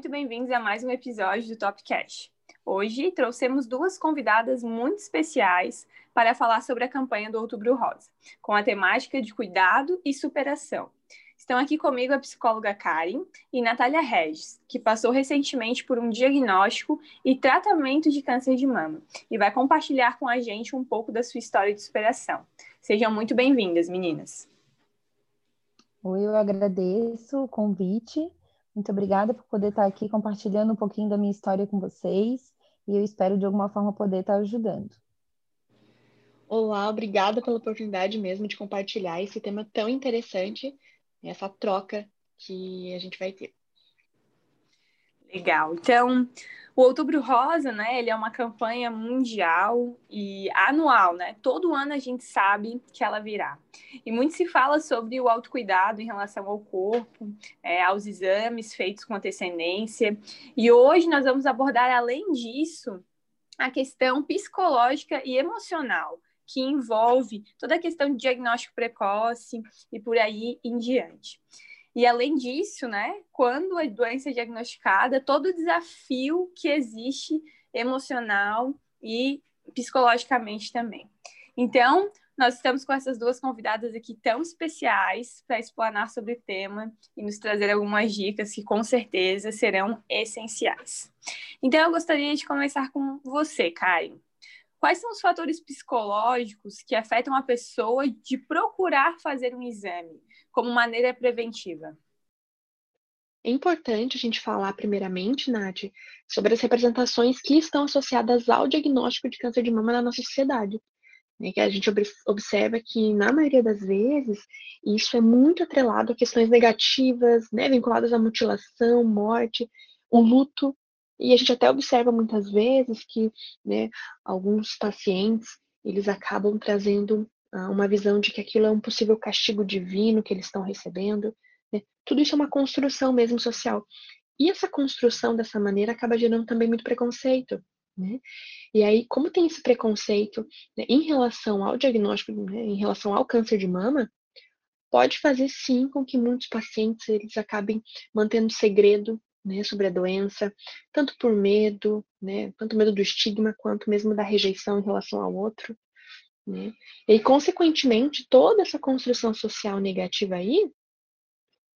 muito bem-vindos a mais um episódio do Top Cash. Hoje trouxemos duas convidadas muito especiais para falar sobre a campanha do Outubro Rosa, com a temática de cuidado e superação. Estão aqui comigo a psicóloga Karen e Natália Regis, que passou recentemente por um diagnóstico e tratamento de câncer de mama e vai compartilhar com a gente um pouco da sua história de superação. Sejam muito bem-vindas, meninas. Oi, eu agradeço o convite muito obrigada por poder estar aqui compartilhando um pouquinho da minha história com vocês e eu espero de alguma forma poder estar ajudando. Olá, obrigada pela oportunidade mesmo de compartilhar esse tema tão interessante, essa troca que a gente vai ter. Legal. Então, o Outubro Rosa, né, ele é uma campanha mundial e anual, né? Todo ano a gente sabe que ela virá. E muito se fala sobre o autocuidado em relação ao corpo, é, aos exames feitos com antecedência. E hoje nós vamos abordar, além disso, a questão psicológica e emocional, que envolve toda a questão de diagnóstico precoce e por aí em diante. E além disso, né, quando a doença é diagnosticada, todo o desafio que existe emocional e psicologicamente também. Então, nós estamos com essas duas convidadas aqui tão especiais para explanar sobre o tema e nos trazer algumas dicas que com certeza serão essenciais. Então, eu gostaria de começar com você, Karen. Quais são os fatores psicológicos que afetam a pessoa de procurar fazer um exame? Como maneira preventiva? É importante a gente falar, primeiramente, Nath, sobre as representações que estão associadas ao diagnóstico de câncer de mama na nossa sociedade. Né? Que a gente observa que, na maioria das vezes, isso é muito atrelado a questões negativas, né? vinculadas à mutilação, morte, o luto. E a gente até observa muitas vezes que né, alguns pacientes eles acabam trazendo uma visão de que aquilo é um possível castigo divino que eles estão recebendo. Né? Tudo isso é uma construção mesmo social. E essa construção dessa maneira acaba gerando também muito preconceito. Né? E aí, como tem esse preconceito né, em relação ao diagnóstico, né, em relação ao câncer de mama, pode fazer sim com que muitos pacientes eles acabem mantendo segredo né, sobre a doença, tanto por medo, né, tanto medo do estigma quanto mesmo da rejeição em relação ao outro. Né? E, consequentemente, toda essa construção social negativa aí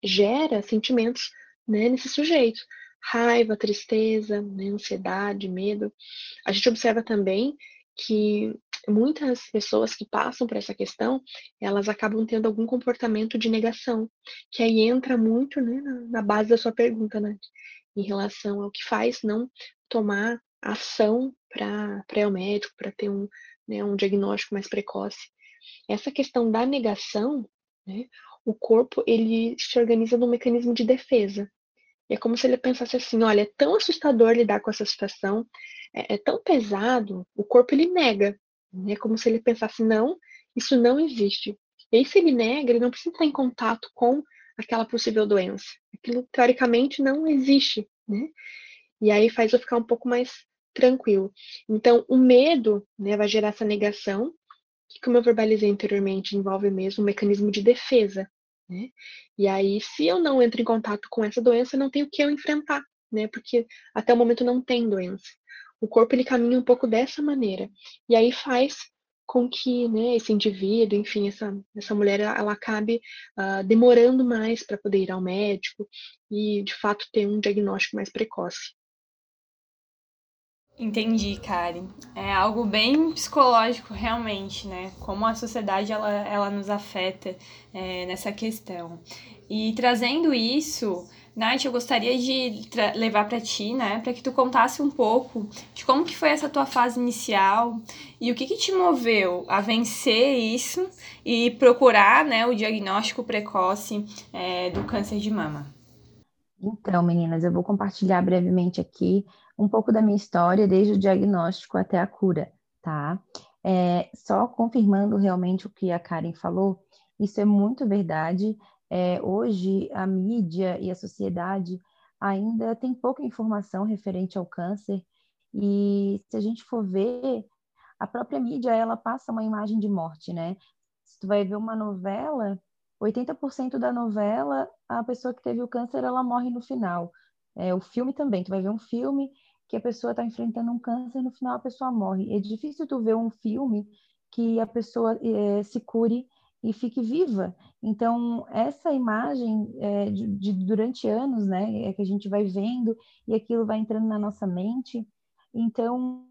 gera sentimentos né, nesse sujeito. Raiva, tristeza, né, ansiedade, medo. A gente observa também que muitas pessoas que passam por essa questão, elas acabam tendo algum comportamento de negação, que aí entra muito né, na, base da sua pergunta, né, em relação ao que faz não tomar ação para ir ao médico, para ter um, né, um diagnóstico mais precoce. Essa questão da negação, né, o corpo ele se organiza num mecanismo de defesa. E é como se ele pensasse assim, olha, é tão assustador lidar com essa situação, é, é tão pesado, o corpo ele nega. É como se ele pensasse, não, isso não existe. E aí, se ele nega, ele não precisa estar em contato com aquela possível doença. Aquilo, teoricamente, não existe, né? E aí faz eu ficar um pouco mais tranquilo. Então, o medo né, vai gerar essa negação, que, como eu verbalizei anteriormente, envolve mesmo um mecanismo de defesa. Né? E aí, se eu não entro em contato com essa doença, não tenho o que eu enfrentar, né? Porque até o momento não tem doença. O corpo ele caminha um pouco dessa maneira. E aí faz com que né, esse indivíduo, enfim, essa, essa mulher, ela acabe uh, demorando mais para poder ir ao médico e, de fato, ter um diagnóstico mais precoce. Entendi, Karen. É algo bem psicológico, realmente, né? Como a sociedade ela, ela nos afeta é, nessa questão. E trazendo isso, Nath, eu gostaria de levar para ti, né, para que tu contasse um pouco de como que foi essa tua fase inicial e o que, que te moveu a vencer isso e procurar, né, o diagnóstico precoce é, do câncer de mama. Então, meninas, eu vou compartilhar brevemente aqui um pouco da minha história, desde o diagnóstico até a cura, tá? É, só confirmando realmente o que a Karen falou, isso é muito verdade. É, hoje, a mídia e a sociedade ainda tem pouca informação referente ao câncer, e se a gente for ver, a própria mídia, ela passa uma imagem de morte, né? Se tu vai ver uma novela, 80% da novela, a pessoa que teve o câncer, ela morre no final É, o filme também, tu vai ver um filme que a pessoa está enfrentando um câncer, no final a pessoa morre. É difícil tu ver um filme que a pessoa é, se cure e fique viva. Então, essa imagem é, de, de, durante anos, né, é que a gente vai vendo e aquilo vai entrando na nossa mente. Então,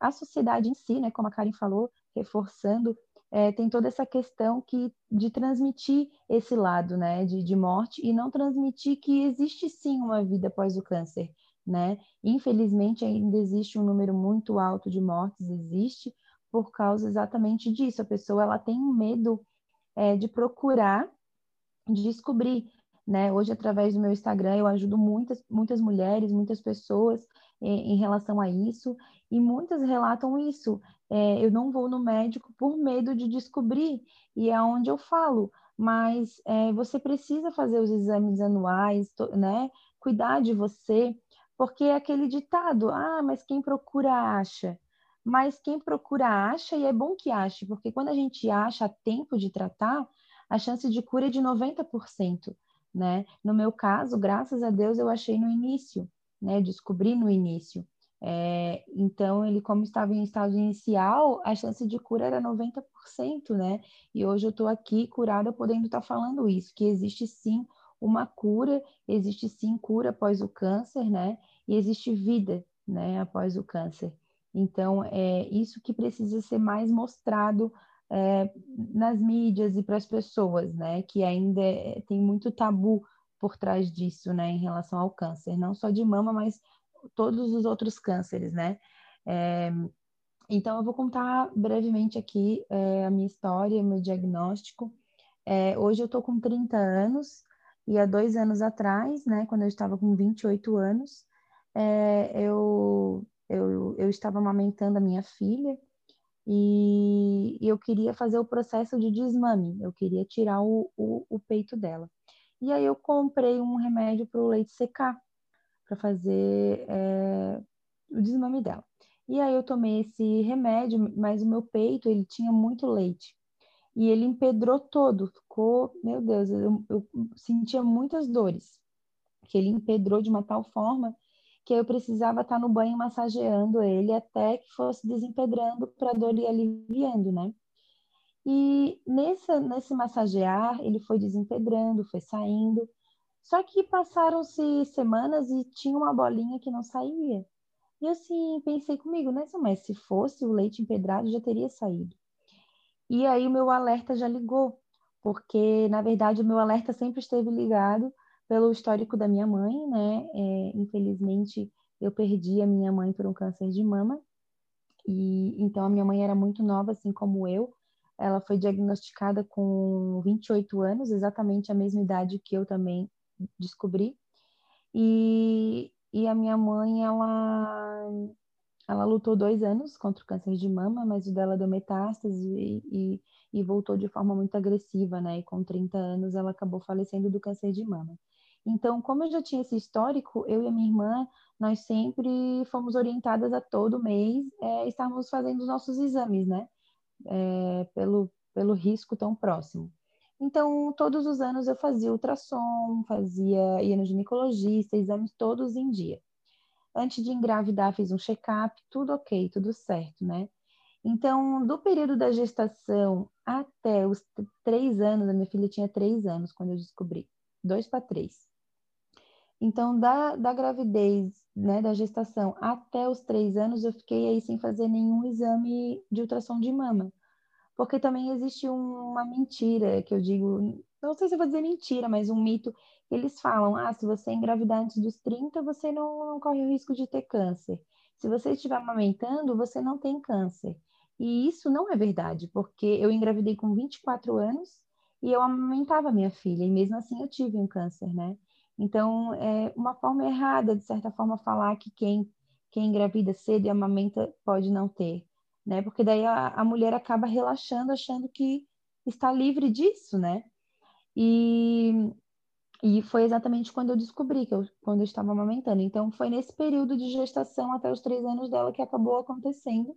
a sociedade em si, né, como a Karen falou, reforçando, é, tem toda essa questão que de transmitir esse lado, né, de, de morte e não transmitir que existe sim uma vida após o câncer, né? Infelizmente ainda existe um número muito alto de mortes, existe por causa exatamente disso. A pessoa ela tem medo é, de procurar descobrir, né? Hoje através do meu Instagram eu ajudo muitas muitas mulheres, muitas pessoas em, em relação a isso e muitas relatam isso. É, eu não vou no médico por medo de descobrir e é onde eu falo. Mas é, você precisa fazer os exames anuais, né? Cuidar de você, porque é aquele ditado, ah, mas quem procura acha. Mas quem procura acha, e é bom que ache, porque quando a gente acha a tempo de tratar, a chance de cura é de 90%, né? No meu caso, graças a Deus, eu achei no início, né? Descobri no início. É, então, ele, como estava em estágio inicial, a chance de cura era 90%, né? E hoje eu estou aqui curada podendo estar tá falando isso, que existe sim uma cura, existe sim cura após o câncer, né? E existe vida, né, após o câncer. Então, é isso que precisa ser mais mostrado é, nas mídias e para as pessoas, né? Que ainda é, tem muito tabu por trás disso, né? Em relação ao câncer, não só de mama, mas todos os outros cânceres, né? É, então, eu vou contar brevemente aqui é, a minha história, meu diagnóstico. É, hoje eu estou com 30 anos, e há dois anos atrás, né, quando eu estava com 28 anos, é, eu, eu, eu estava amamentando a minha filha e, e eu queria fazer o processo de desmame, eu queria tirar o, o, o peito dela. E aí eu comprei um remédio para o leite secar, para fazer é, o desmame dela. E aí eu tomei esse remédio, mas o meu peito, ele tinha muito leite e ele empedrou todo, ficou, meu Deus, eu, eu sentia muitas dores, que ele empedrou de uma tal forma que eu precisava estar no banho massageando ele até que fosse desempedrando para a dor ir aliviando, né? E nesse, nesse massagear, ele foi desempedrando, foi saindo. Só que passaram-se semanas e tinha uma bolinha que não saía. E assim, pensei comigo, né? Mas se fosse o leite empedrado, já teria saído. E aí o meu alerta já ligou, porque na verdade o meu alerta sempre esteve ligado pelo histórico da minha mãe, né? É, infelizmente eu perdi a minha mãe por um câncer de mama, e então a minha mãe era muito nova, assim como eu. Ela foi diagnosticada com 28 anos, exatamente a mesma idade que eu também descobri. E, e a minha mãe, ela ela lutou dois anos contra o câncer de mama, mas o dela deu metástase e, e, e, voltou de forma muito agressiva, né? E com 30 anos ela acabou falecendo do câncer de mama. Então, como eu já tinha esse histórico, eu e a minha irmã, nós sempre fomos orientadas a todo mês é, estarmos fazendo os nossos exames, né? É, pelo, pelo risco tão próximo. Então, todos os anos eu fazia ultrassom, fazia, ia no ginecologista, exames todos em dia. Antes de engravidar, fiz um check-up, tudo ok, tudo certo, né? Então, do período da gestação até os três anos, a minha filha tinha três anos quando eu descobri, dois para três. Então, da, da gravidez, né, da gestação até os três anos, eu fiquei aí sem fazer nenhum exame de ultrassom de mama. Porque também existe uma mentira que eu digo, não sei se eu vou dizer mentira, mas um mito eles falam: ah, se você engravidar antes dos 30, você não, não corre o risco de ter câncer. Se você estiver amamentando, você não tem câncer. E isso não é verdade, porque eu engravidei com 24 anos e eu amamentava minha filha, e mesmo assim eu tive um câncer, né? Então, é uma forma errada, de certa forma, falar que quem, quem engravida cedo e amamenta pode não ter, né? Porque daí a, a mulher acaba relaxando, achando que está livre disso, né? E e foi exatamente quando eu descobri, que eu, quando eu estava amamentando. Então, foi nesse período de gestação, até os três anos dela, que acabou acontecendo.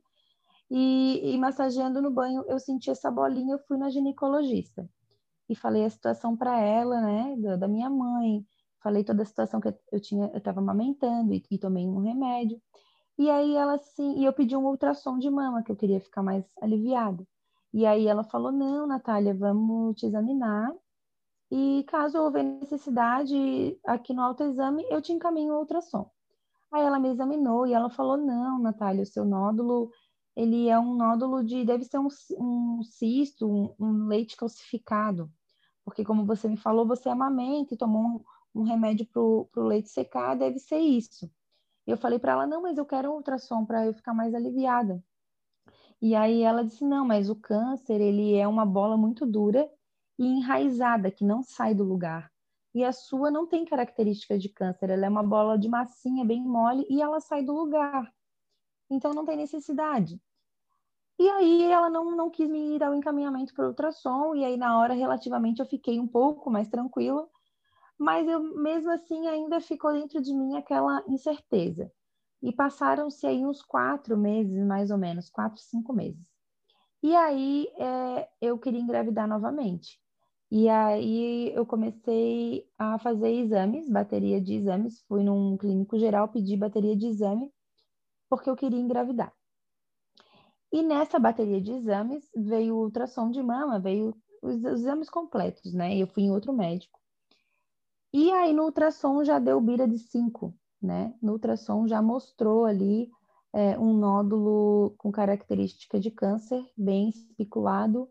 E, e massageando no banho, eu senti essa bolinha, eu fui na ginecologista. E falei a situação para ela, né, da, da, minha mãe. falei toda a situação que eu tinha, eu estava amamentando e, e, tomei um remédio. E aí ela assim, e eu pedi um ultrassom de mama, que eu queria ficar mais aliviada. E aí ela falou: "Não, Natália, vamos te examinar. E caso houver necessidade aqui no autoexame, eu te encaminho o ultrassom". Aí ela me examinou e ela falou: "Não, Natália, o seu nódulo ele é um nódulo de, deve ser um, um cisto, um, um, leite calcificado, porque como você me falou, você amamenta e tomou um, um remédio para o leite secar, deve ser isso. Eu falei para ela, não, mas eu quero um ultrassom para eu ficar mais aliviada. E aí ela disse, não, mas o câncer, ele é uma bola muito dura e enraizada, que não sai do lugar. E a sua não tem característica de câncer, ela é uma bola de massinha bem mole e ela sai do lugar então não tem necessidade. E aí ela não, não quis me dar o encaminhamento para ultrassom, e aí na hora relativamente eu fiquei um pouco mais tranquila, mas eu mesmo assim ainda ficou dentro de mim aquela incerteza. E passaram-se aí uns quatro meses, mais ou menos, quatro, cinco meses. E aí é, eu queria engravidar novamente. E aí eu comecei a fazer exames, bateria de exames. Fui num clínico geral, pedi bateria de exame porque eu queria engravidar. E nessa bateria de exames veio ultrassom de mama, veio os exames completos, né? Eu fui em outro médico. E aí no ultrassom já deu bira de 5, né? No ultrassom já mostrou ali é, um nódulo com característica de câncer, bem especulado,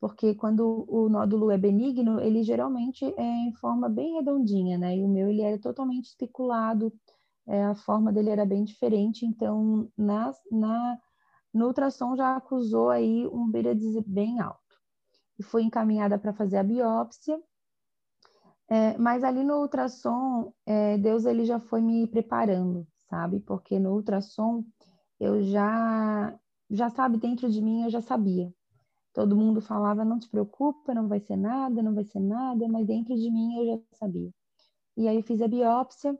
porque quando o nódulo é benigno, ele geralmente é em forma bem redondinha, né? E o meu ele era totalmente especulado, é, a forma dele era bem diferente, então na, na, no ultrassom já acusou aí um BIRADS bem alto. E foi encaminhada para fazer a biópsia, é, mas ali no ultrassom, é, Deus ele já foi me preparando, sabe? Porque no ultrassom eu já, já sabe, dentro de mim eu já sabia. Todo mundo falava, não te preocupa, não vai ser nada, não vai ser nada, mas dentro de mim eu já sabia. E aí eu fiz a biópsia,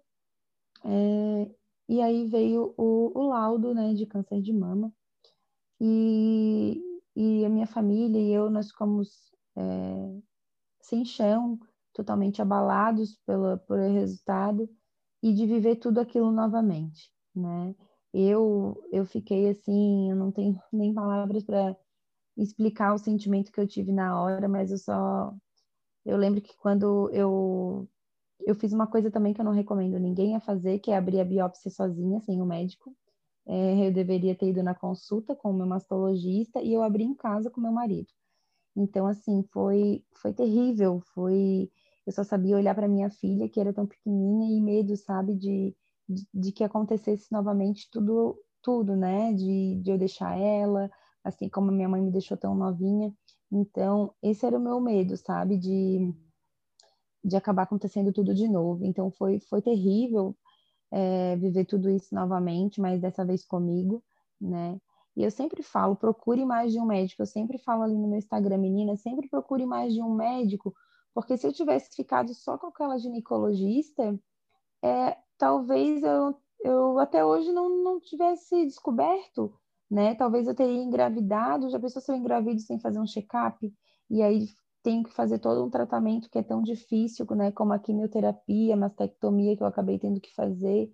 é, e aí veio o, o, laudo né, de câncer de mama. E, e a minha família e eu, nós ficamos é, sem chão, totalmente abalados pelo, pelo resultado e de viver tudo aquilo novamente, né? Eu, eu fiquei assim, eu não tenho nem palavras para explicar o sentimento que eu tive na hora, mas eu só eu lembro que quando eu eu fiz uma coisa também que eu não recomendo ninguém a fazer, que é abrir a biópsia sozinha, sem o médico. É, eu deveria ter ido na consulta com o meu mastologista e eu abri em casa com meu marido. Então, assim, foi, foi terrível. Foi, eu só sabia olhar para minha filha, que era tão pequenininha, e medo, sabe, de, de, de, que acontecesse novamente tudo, tudo, né? De, de eu deixar ela, assim como minha mãe me deixou tão novinha. Então, esse era o meu medo, sabe? De de acabar acontecendo tudo de novo. Então foi, foi terrível é, viver tudo isso novamente, mas dessa vez comigo, né? E eu sempre falo, procure mais de um médico. Eu sempre falo ali no meu Instagram, menina, sempre procure mais de um médico, porque se eu tivesse ficado só com aquela ginecologista, é, talvez eu, eu até hoje não, não tivesse descoberto, né? Talvez eu teria engravidado, já pensou se eu engravido sem fazer um check-up? E aí tenho que fazer todo um tratamento que é tão difícil, né, como a quimioterapia, a mastectomia que eu acabei tendo que fazer,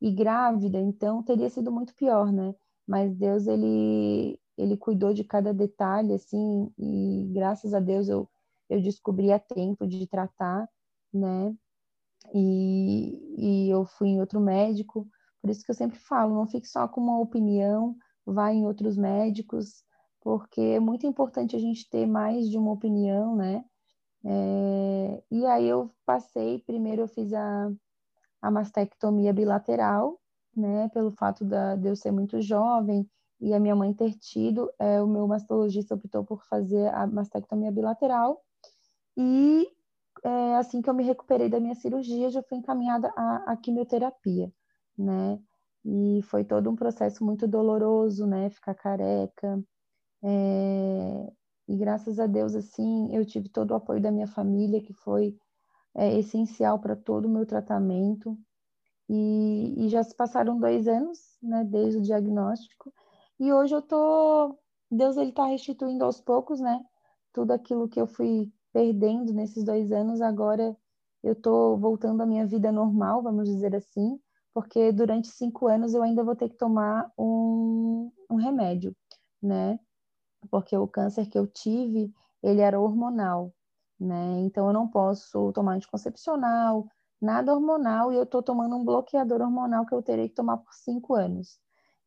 e grávida, então teria sido muito pior, né? Mas Deus, ele, ele cuidou de cada detalhe, assim, e graças a Deus eu, eu descobri a tempo de tratar, né? E, e eu fui em outro médico, por isso que eu sempre falo, não fique só com uma opinião, vá em outros médicos, porque é muito importante a gente ter mais de uma opinião, né? É, e aí eu passei, primeiro eu fiz a, a mastectomia bilateral, né? Pelo fato da, de eu ser muito jovem e a minha mãe ter tido, é, o meu mastologista optou por fazer a mastectomia bilateral. E é, assim que eu me recuperei da minha cirurgia, já fui encaminhada à, à quimioterapia, né? E foi todo um processo muito doloroso, né? Ficar careca, é, e graças a Deus, assim, eu tive todo o apoio da minha família, que foi é, essencial para todo o meu tratamento. E, e, já se passaram dois anos, né, desde o diagnóstico. E hoje eu tô, Deus ele está restituindo aos poucos, né, tudo aquilo que eu fui perdendo nesses dois anos. Agora eu estou voltando à minha vida normal, vamos dizer assim, porque durante cinco anos eu ainda vou ter que tomar um, um remédio, né? Porque o câncer que eu tive, ele era hormonal, né? Então eu não posso tomar anticoncepcional, nada hormonal, e eu estou tomando um bloqueador hormonal que eu terei que tomar por cinco anos.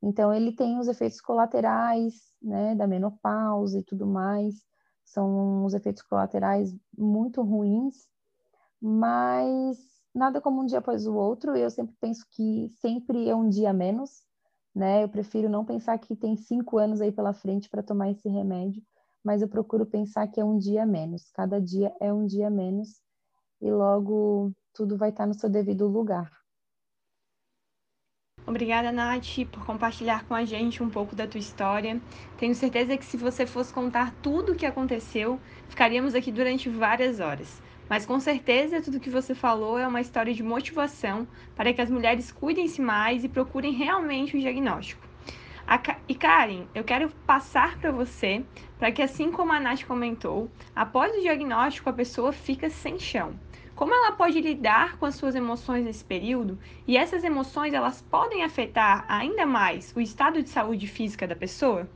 Então ele tem os efeitos colaterais, né, da menopausa e tudo mais, são os efeitos colaterais muito ruins, mas nada como um dia após o outro. Eu sempre penso que sempre é um dia menos, né? Eu prefiro não pensar que tem cinco anos aí pela frente para tomar esse remédio, mas eu procuro pensar que é um dia menos. Cada dia é um dia menos e logo tudo vai estar no seu devido lugar. Obrigada, Nath, por compartilhar com a gente um pouco da tua história. Tenho certeza que se você fosse contar tudo o que aconteceu, ficaríamos aqui durante várias horas. Mas com certeza tudo que você falou é uma história de motivação para que as mulheres cuidem-se mais e procurem realmente um diagnóstico. E Karen, eu quero passar para você para que, assim como a Nath comentou, após o diagnóstico a pessoa fica sem chão. Como ela pode lidar com as suas emoções nesse período? E essas emoções elas podem afetar ainda mais o estado de saúde física da pessoa?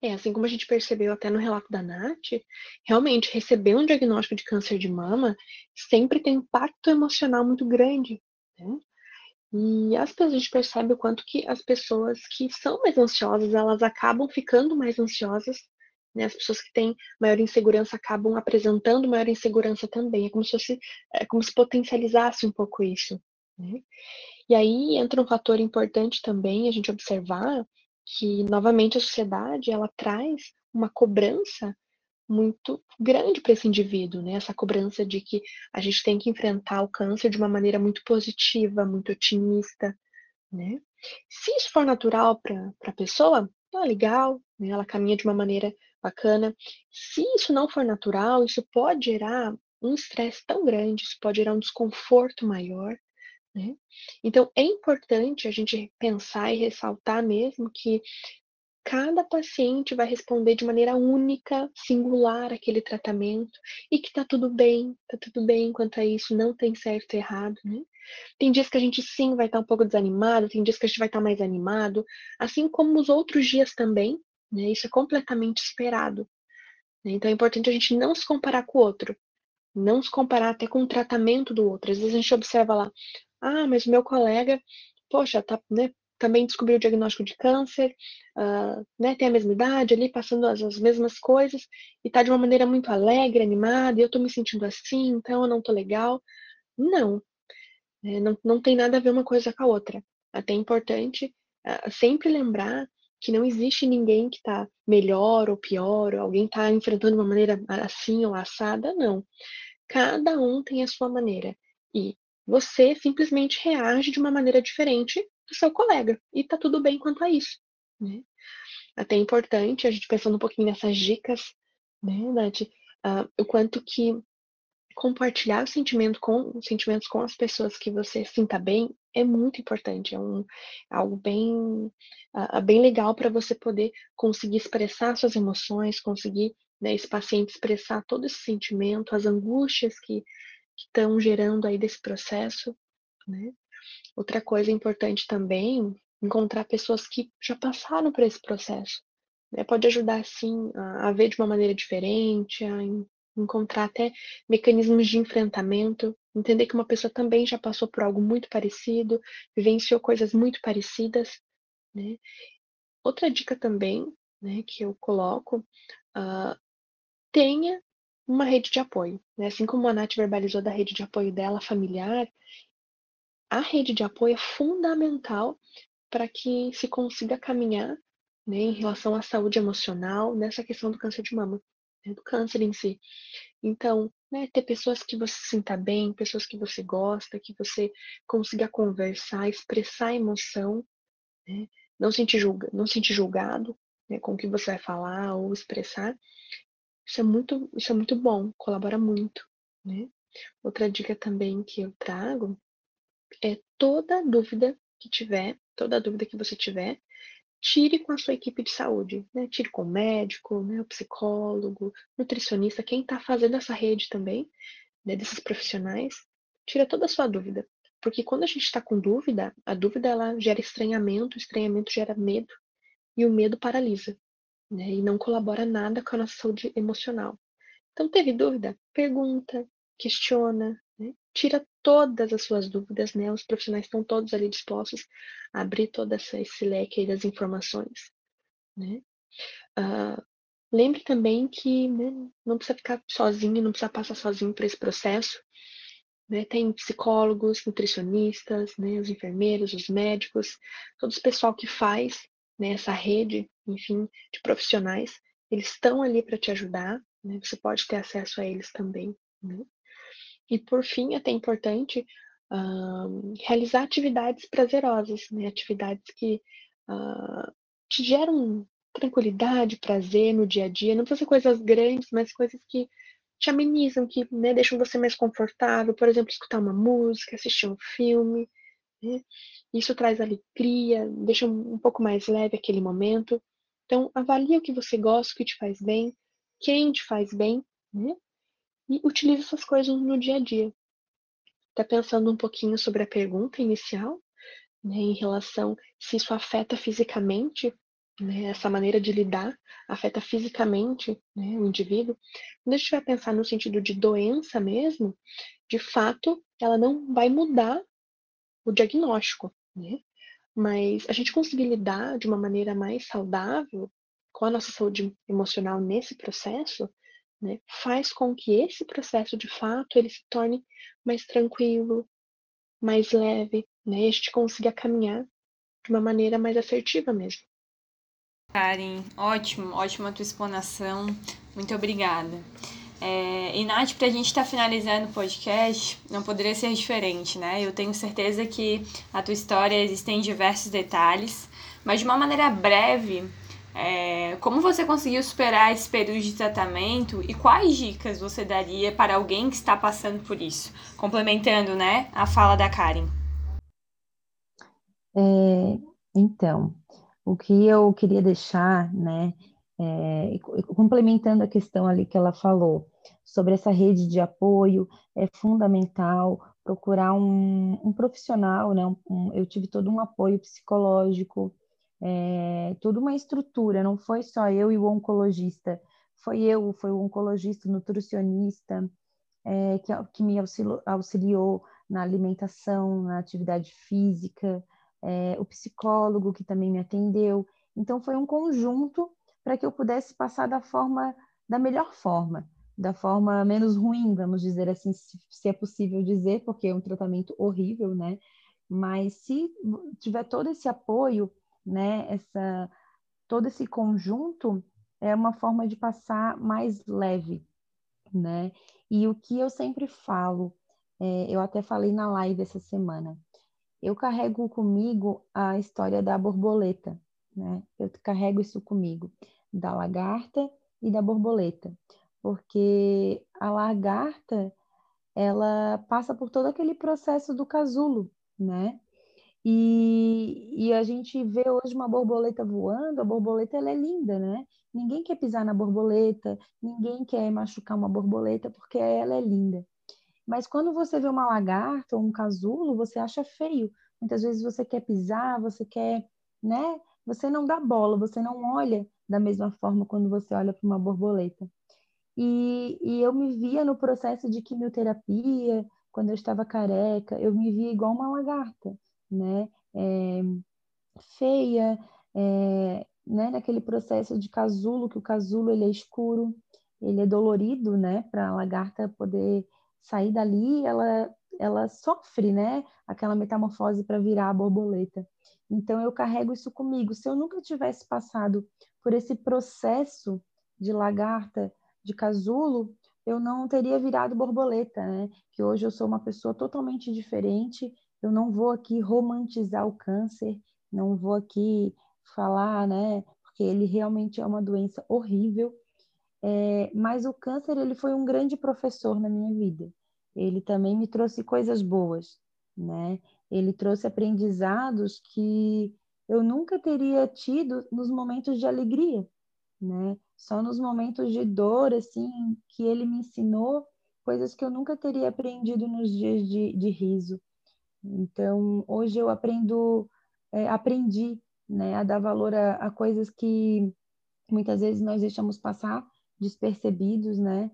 É, assim como a gente percebeu até no relato da Nath, realmente receber um diagnóstico de câncer de mama sempre tem um impacto emocional muito grande. Né? E as pessoas, a gente percebe o quanto que as pessoas que são mais ansiosas, elas acabam ficando mais ansiosas, né? As pessoas que têm maior insegurança acabam apresentando maior insegurança também. É como se fosse, é como se potencializasse um pouco isso. Né? E aí entra um fator importante também a gente observar que novamente a sociedade ela traz uma cobrança muito grande para esse indivíduo, né? Essa cobrança de que a gente tem que enfrentar o câncer de uma maneira muito positiva, muito otimista, né? Se isso for natural para a pessoa, tá legal, né? Ela caminha de uma maneira bacana. Se isso não for natural, isso pode gerar um estresse tão grande, isso pode gerar um desconforto maior, né? Então, é importante a gente pensar e ressaltar mesmo que cada paciente vai responder de maneira única, singular aquele tratamento e que tá tudo bem, tá tudo bem quanto a isso, não tem certo e errado, né? Tem dias que a gente sim vai estar tá um pouco desanimado, tem dias que a gente vai estar tá mais animado, assim como os outros dias também, né? Isso é completamente esperado. Né? Então é importante a gente não se comparar com o outro, não se comparar até com o tratamento do outro. Às vezes a gente observa lá, ah, mas o meu colega, poxa, tá, né, também descobriu o diagnóstico de câncer, uh, né, tem a mesma idade ali, passando as, as mesmas coisas, e tá de uma maneira muito alegre, animada, e eu tô me sentindo assim, então eu não tô legal. Não, né, não, não tem nada a ver uma coisa com a outra. Até é importante uh, sempre lembrar que não existe ninguém que está melhor ou pior, ou alguém está enfrentando de uma maneira assim ou assada, não. Cada um tem a sua maneira. E você simplesmente reage de uma maneira diferente do seu colega. E tá tudo bem quanto a isso. Né? Até importante, a gente pensando um pouquinho nessas dicas, né, Nath? Uh, o quanto que compartilhar o sentimento com, os sentimentos com as pessoas que você sinta bem é muito importante. É um, algo bem, uh, bem legal para você poder conseguir expressar suas emoções, conseguir né, esse paciente expressar todo esse sentimento, as angústias que estão gerando aí desse processo, né? Outra coisa importante também, encontrar pessoas que já passaram por esse processo. Né? Pode ajudar, sim, a, a ver de uma maneira diferente, a encontrar até mecanismos de enfrentamento, entender que uma pessoa também já passou por algo muito parecido, vivenciou coisas muito parecidas, né? Outra dica também, né, que eu coloco, uh, tenha uma rede de apoio. Né? Assim como a Nath verbalizou da rede de apoio dela familiar, a rede de apoio é fundamental para que se consiga caminhar né, em relação à saúde emocional nessa questão do câncer de mama, né, do câncer em si. Então, né, ter pessoas que você sinta bem, pessoas que você gosta, que você consiga conversar, expressar emoção, né, não, sentir julga, não sentir julgado né, com o que você vai falar ou expressar, isso é muito, isso é muito bom, colabora muito, né? Outra dica também que eu trago é toda dúvida que tiver, toda dúvida que você tiver, tire com a sua equipe de saúde, né? Tire com o médico, né? o psicólogo, nutricionista, quem está fazendo essa rede também, né, desses profissionais, tira toda a sua dúvida. Porque quando a gente está com dúvida, a dúvida ela gera estranhamento, o estranhamento gera medo, e o medo paralisa, né? E não colabora nada com a nossa saúde emocional. Então, teve dúvida? Pergunta, questiona, né? tira todas as suas dúvidas, né? Os profissionais estão todos ali dispostos a abrir todo esse leque das informações, né? Uh, lembre também que né, não precisa ficar sozinho, não precisa passar sozinho por esse processo. Né? Tem psicólogos, nutricionistas, né? os enfermeiros, os médicos, todo o pessoal que faz né, essa rede, enfim, de profissionais, eles estão ali para te ajudar, né? Você pode ter acesso a eles também, né? E por fim, é até importante uh, realizar atividades prazerosas, né? Atividades que uh, te geram tranquilidade, prazer no dia a dia. Não precisa ser coisas grandes, mas coisas que te amenizam, que né, deixam você mais confortável. Por exemplo, escutar uma música, assistir um filme. Né? Isso traz alegria, deixa um pouco mais leve aquele momento. Então, avalie o que você gosta, o que te faz bem, quem te faz bem, né? E utilize essas coisas no dia a dia. Tá pensando um pouquinho sobre a pergunta inicial, né, em relação se isso afeta fisicamente, né, essa maneira de lidar afeta fisicamente né, o indivíduo. Quando a gente vai pensar no sentido de doença mesmo, de fato, ela não vai mudar o diagnóstico, né? Mas a gente conseguir lidar de uma maneira mais saudável com a nossa saúde emocional nesse processo, né, faz com que esse processo de fato ele se torne mais tranquilo, mais leve, né, e a gente consiga caminhar de uma maneira mais assertiva mesmo. Karen, ótimo, ótima tua explanação, muito obrigada. É, e Nath, para a gente estar tá finalizando o podcast, não poderia ser diferente, né? Eu tenho certeza que a tua história existem diversos detalhes, mas de uma maneira breve, é, como você conseguiu superar esse período de tratamento e quais dicas você daria para alguém que está passando por isso? Complementando, né, a fala da Karen. É, então, o que eu queria deixar, né, é, complementando a questão ali que ela falou sobre essa rede de apoio, é fundamental procurar um, um profissional, né? Um, um, eu tive todo um apoio psicológico, é, toda uma estrutura, não foi só eu e o oncologista, foi eu, foi o oncologista, o nutricionista, é, que, que, me auxiliou, auxiliou, na alimentação, na atividade física, é, o psicólogo que também me atendeu. Então, foi um conjunto para que eu pudesse passar da forma, da melhor forma, da forma menos ruim, vamos dizer assim, se, é possível dizer, porque é um tratamento horrível, né? Mas se tiver todo esse apoio, né, essa, todo esse conjunto, é uma forma de passar mais leve, né? E o que eu sempre falo, é, eu até falei na live essa semana, eu carrego comigo a história da borboleta, né? Eu carrego isso comigo, da lagarta e da borboleta, porque a lagarta ela passa por todo aquele processo do casulo, né? E, e a gente vê hoje uma borboleta voando, a borboleta ela é linda, né? Ninguém quer pisar na borboleta, ninguém quer machucar uma borboleta porque ela é linda. Mas quando você vê uma lagarta ou um casulo, você acha feio. Muitas vezes você quer pisar, você quer, né? Você não dá bola, você não olha da mesma forma quando você olha para uma borboleta. E, e eu me via no processo de quimioterapia, quando eu estava careca, eu me via igual uma lagarta né? É, feia, é, né? Naquele processo de casulo, que o casulo ele é escuro, ele é dolorido, né? Para a lagarta poder sair dali, ela ela sofre, né? Aquela metamorfose para virar a borboleta. Então eu carrego isso comigo. Se eu nunca tivesse passado por esse processo de lagarta, de casulo, eu não teria virado borboleta, né? Que hoje eu sou uma pessoa totalmente diferente eu não vou aqui romantizar o câncer, não vou aqui falar, né? Porque ele realmente é uma doença horrível. É, mas o câncer ele foi um grande professor na minha vida. Ele também me trouxe coisas boas, né? Ele trouxe aprendizados que eu nunca teria tido nos momentos de alegria, né? Só nos momentos de dor, assim, que ele me ensinou coisas que eu nunca teria aprendido nos dias de, de riso. Então, hoje eu aprendo, é, aprendi né, a dar valor a, a, coisas que muitas vezes nós deixamos passar despercebidos, né?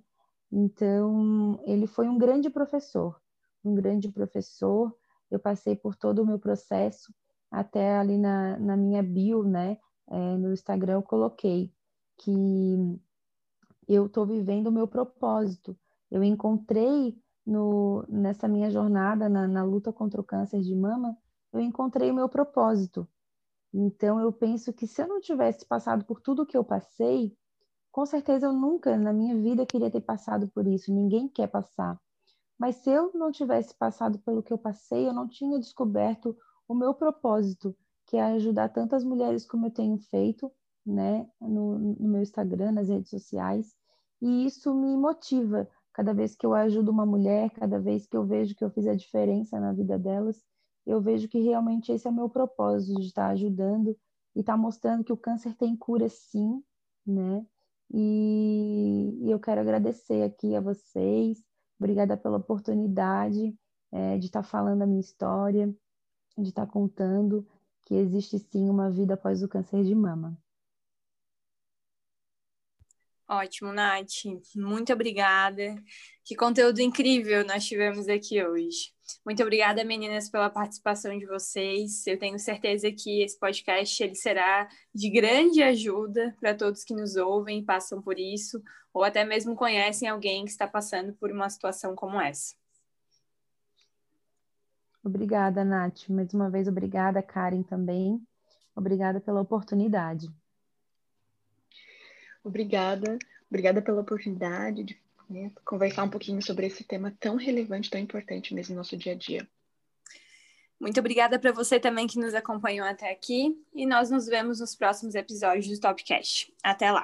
Então, ele foi um grande professor, um grande professor. Eu passei por todo o meu processo, até ali na, na minha bio, né? É, no Instagram eu coloquei que eu estou vivendo o meu propósito. Eu encontrei no, nessa minha jornada na, na luta contra o câncer de mama, eu encontrei o meu propósito. Então, eu penso que se eu não tivesse passado por tudo que eu passei, com certeza eu nunca na minha vida queria ter passado por isso. Ninguém quer passar. Mas se eu não tivesse passado pelo que eu passei, eu não tinha descoberto o meu propósito, que é ajudar tantas mulheres como eu tenho feito, né, no, no meu Instagram, nas redes sociais. E isso me motiva Cada vez que eu ajudo uma mulher, cada vez que eu vejo que eu fiz a diferença na vida delas, eu vejo que realmente esse é o meu propósito, de estar ajudando e estar mostrando que o câncer tem cura sim, né? E, e eu quero agradecer aqui a vocês, obrigada pela oportunidade é, de estar falando a minha história, de estar contando que existe sim uma vida após o câncer de mama. Ótimo, Nath. Muito obrigada. Que conteúdo incrível nós tivemos aqui hoje. Muito obrigada, meninas, pela participação de vocês. Eu tenho certeza que esse podcast ele será de grande ajuda para todos que nos ouvem passam por isso, ou até mesmo conhecem alguém que está passando por uma situação como essa. Obrigada, Nath. Mais uma vez, obrigada, Karen, também. Obrigada pela oportunidade. Obrigada, obrigada pela oportunidade de né, conversar um pouquinho sobre esse tema tão relevante, tão importante mesmo no nosso dia a dia. Muito obrigada para você também que nos acompanhou até aqui e nós nos vemos nos próximos episódios do Topcast. Até lá!